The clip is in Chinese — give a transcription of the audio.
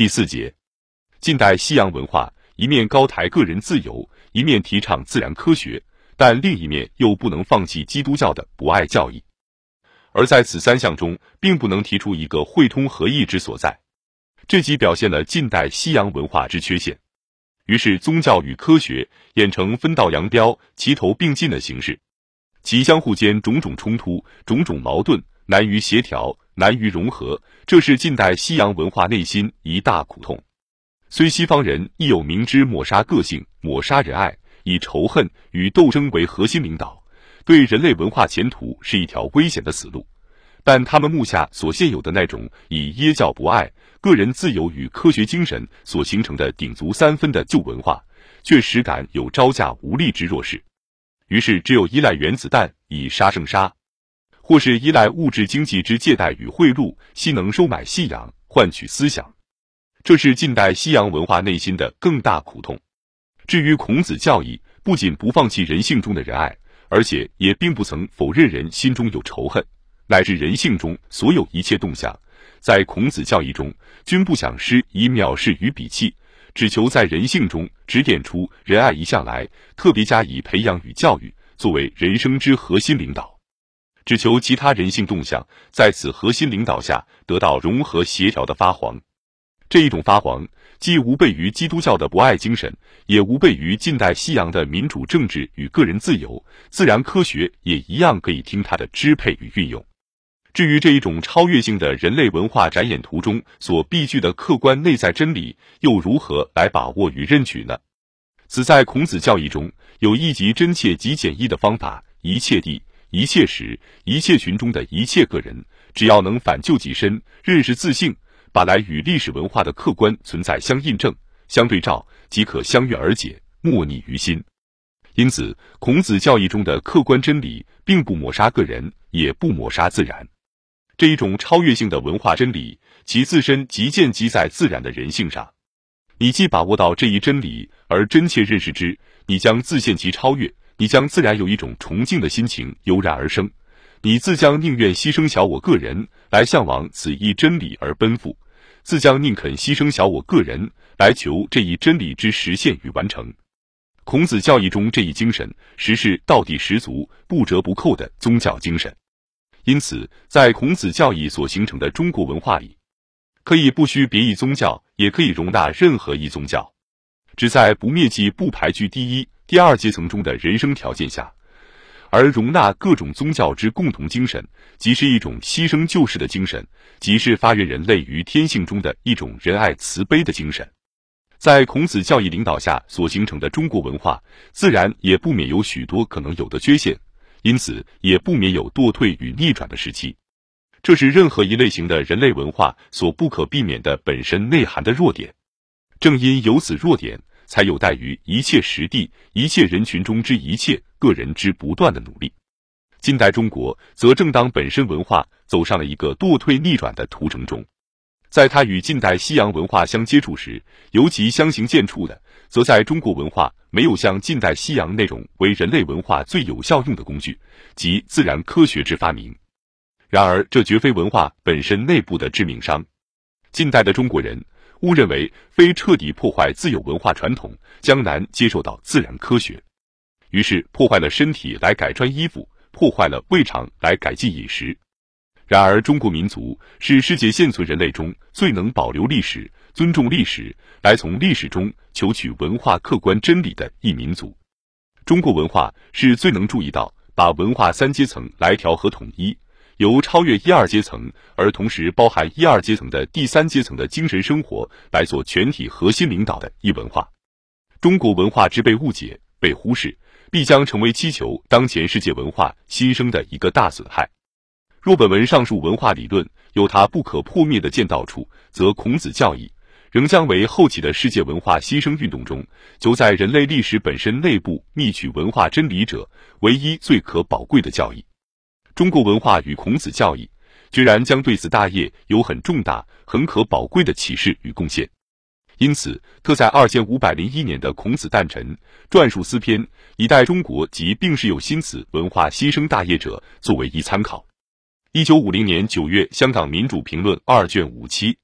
第四节，近代西洋文化一面高抬个人自由，一面提倡自然科学，但另一面又不能放弃基督教的博爱教义。而在此三项中，并不能提出一个汇通合一之所在，这即表现了近代西洋文化之缺陷。于是，宗教与科学演成分道扬镳、齐头并进的形式，其相互间种种冲突、种种矛盾，难于协调，难于融合，这是近代西洋文化内心一大苦痛。虽西方人亦有明知抹杀个性、抹杀仁爱，以仇恨与斗争为核心领导。对人类文化前途是一条危险的死路，但他们目下所现有的那种以耶教博爱、个人自由与科学精神所形成的鼎足三分的旧文化，却实感有招架无力之弱势。于是，只有依赖原子弹以杀胜杀，或是依赖物质经济之借贷与贿赂，悉能收买信仰，换取思想。这是近代西洋文化内心的更大苦痛。至于孔子教义，不仅不放弃人性中的仁爱。而且也并不曾否认人心中有仇恨，乃至人性中所有一切动向，在孔子教义中均不想施以藐视与鄙弃，只求在人性中指点出仁爱一向来，特别加以培养与教育，作为人生之核心领导，只求其他人性动向在此核心领导下得到融合协调的发黄。这一种发黄，既无悖于基督教的博爱精神，也无悖于近代西洋的民主政治与个人自由，自然科学也一样可以听它的支配与运用。至于这一种超越性的人类文化展演图中所必具的客观内在真理，又如何来把握与认取呢？此在孔子教义中有一极真切极简易的方法：一切地、一切时、一切群中的一切个人，只要能反救己身，认识自性。把来与历史文化的客观存在相印证、相对照，即可相悦而解，莫逆于心。因此，孔子教义中的客观真理，并不抹杀个人，也不抹杀自然。这一种超越性的文化真理，其自身即建基在自然的人性上。你既把握到这一真理，而真切认识之，你将自现其超越，你将自然有一种崇敬的心情油然而生。你自将宁愿牺牲小我个人来向往此一真理而奔赴，自将宁肯牺牲小我个人来求这一真理之实现与完成。孔子教义中这一精神，实是道地十足、不折不扣的宗教精神。因此，在孔子教义所形成的中国文化里，可以不需别一宗教，也可以容纳任何一宗教，只在不灭迹、不排拒第一、第二阶层中的人生条件下。而容纳各种宗教之共同精神，即是一种牺牲救世的精神，即是发源人类于天性中的一种仁爱慈悲的精神。在孔子教义领导下所形成的中国文化，自然也不免有许多可能有的缺陷，因此也不免有堕退与逆转的时期。这是任何一类型的人类文化所不可避免的本身内涵的弱点。正因有此弱点。才有待于一切实地、一切人群中之一切个人之不断的努力。近代中国则正当本身文化走上了一个堕退逆转的途程中，在它与近代西洋文化相接触时，尤其相形见绌的，则在中国文化没有像近代西洋那种为人类文化最有效用的工具，即自然科学之发明。然而，这绝非文化本身内部的致命伤。近代的中国人。误认为非彻底破坏自有文化传统，将难接受到自然科学，于是破坏了身体来改穿衣服，破坏了胃肠来改进饮食。然而，中国民族是世界现存人类中最能保留历史、尊重历史，来从历史中求取文化客观真理的一民族。中国文化是最能注意到把文化三阶层来调和统一。由超越一二阶层，而同时包含一二阶层的第三阶层的精神生活来做全体核心领导的一文化，中国文化之被误解、被忽视，必将成为祈求当前世界文化新生的一个大损害。若本文上述文化理论有它不可破灭的见到处，则孔子教义仍将为后起的世界文化新生运动中，就在人类历史本身内部觅取文化真理者唯一最可宝贵的教义。中国文化与孔子教义，居然将对此大业有很重大、很可宝贵的启示与贡献。因此，特在二千五百零一年的孔子诞辰撰述诗篇，以待中国及并是有新此文化新生大业者作为一参考。一九五零年九月，香港民主评论二卷五七。